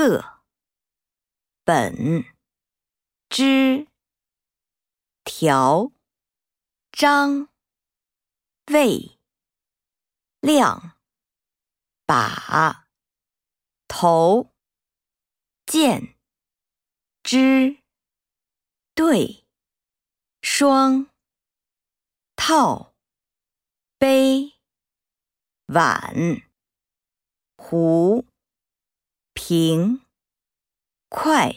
个、本、之、条、张、位、量、把、头、见、之、对、双、套、杯、碗、壶。平，快。